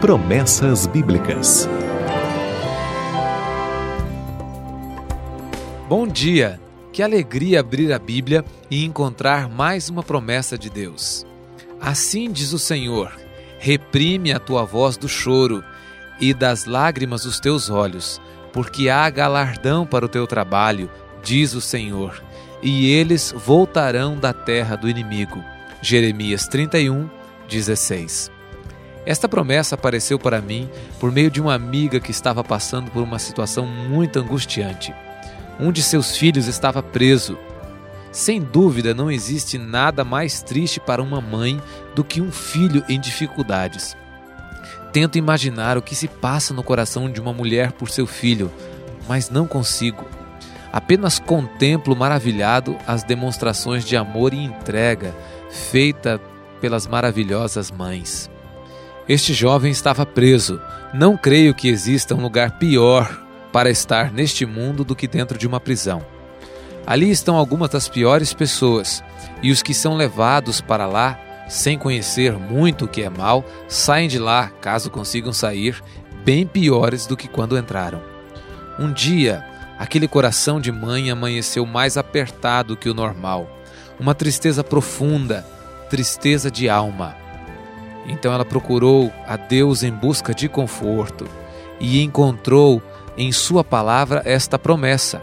Promessas Bíblicas. Bom dia! Que alegria abrir a Bíblia e encontrar mais uma promessa de Deus. Assim diz o Senhor: reprime a tua voz do choro e das lágrimas os teus olhos, porque há galardão para o teu trabalho, diz o Senhor, e eles voltarão da terra do inimigo. Jeremias 31, 16. Esta promessa apareceu para mim por meio de uma amiga que estava passando por uma situação muito angustiante. Um de seus filhos estava preso. Sem dúvida, não existe nada mais triste para uma mãe do que um filho em dificuldades. Tento imaginar o que se passa no coração de uma mulher por seu filho, mas não consigo. Apenas contemplo maravilhado as demonstrações de amor e entrega feita pelas maravilhosas mães. Este jovem estava preso. Não creio que exista um lugar pior para estar neste mundo do que dentro de uma prisão. Ali estão algumas das piores pessoas, e os que são levados para lá, sem conhecer muito o que é mal, saem de lá, caso consigam sair, bem piores do que quando entraram. Um dia, aquele coração de mãe amanheceu mais apertado que o normal, uma tristeza profunda, tristeza de alma. Então ela procurou a Deus em busca de conforto e encontrou em Sua palavra esta promessa: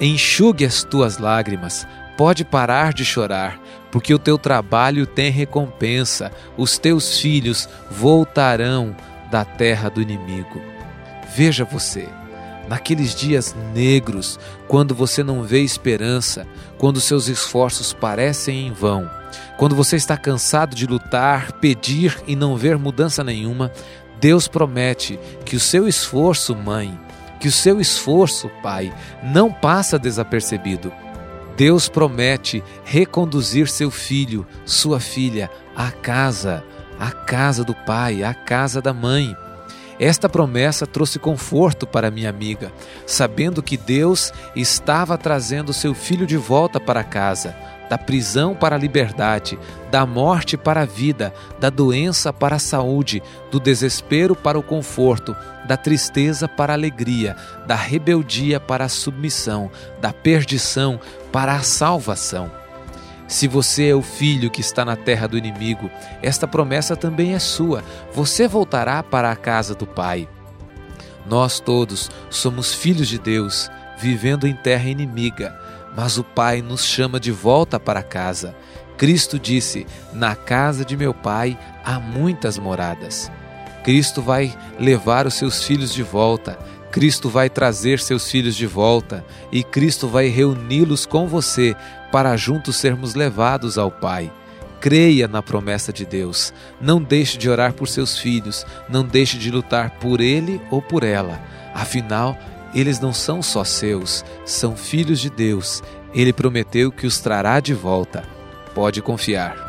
Enxugue as tuas lágrimas, pode parar de chorar, porque o teu trabalho tem recompensa, os teus filhos voltarão da terra do inimigo. Veja você, naqueles dias negros, quando você não vê esperança, quando seus esforços parecem em vão, quando você está cansado de lutar, pedir e não ver mudança nenhuma, Deus promete que o seu esforço, mãe, que o seu esforço, pai, não passa desapercebido. Deus promete reconduzir seu filho, sua filha, à casa, à casa do pai, à casa da mãe. Esta promessa trouxe conforto para minha amiga, sabendo que Deus estava trazendo seu filho de volta para casa, da prisão para a liberdade, da morte para a vida, da doença para a saúde, do desespero para o conforto, da tristeza para a alegria, da rebeldia para a submissão, da perdição para a salvação. Se você é o filho que está na terra do inimigo, esta promessa também é sua. Você voltará para a casa do Pai. Nós todos somos filhos de Deus, vivendo em terra inimiga, mas o Pai nos chama de volta para casa. Cristo disse: Na casa de meu Pai há muitas moradas. Cristo vai levar os seus filhos de volta. Cristo vai trazer seus filhos de volta e Cristo vai reuni-los com você para juntos sermos levados ao Pai. Creia na promessa de Deus. Não deixe de orar por seus filhos, não deixe de lutar por ele ou por ela. Afinal, eles não são só seus, são filhos de Deus. Ele prometeu que os trará de volta. Pode confiar.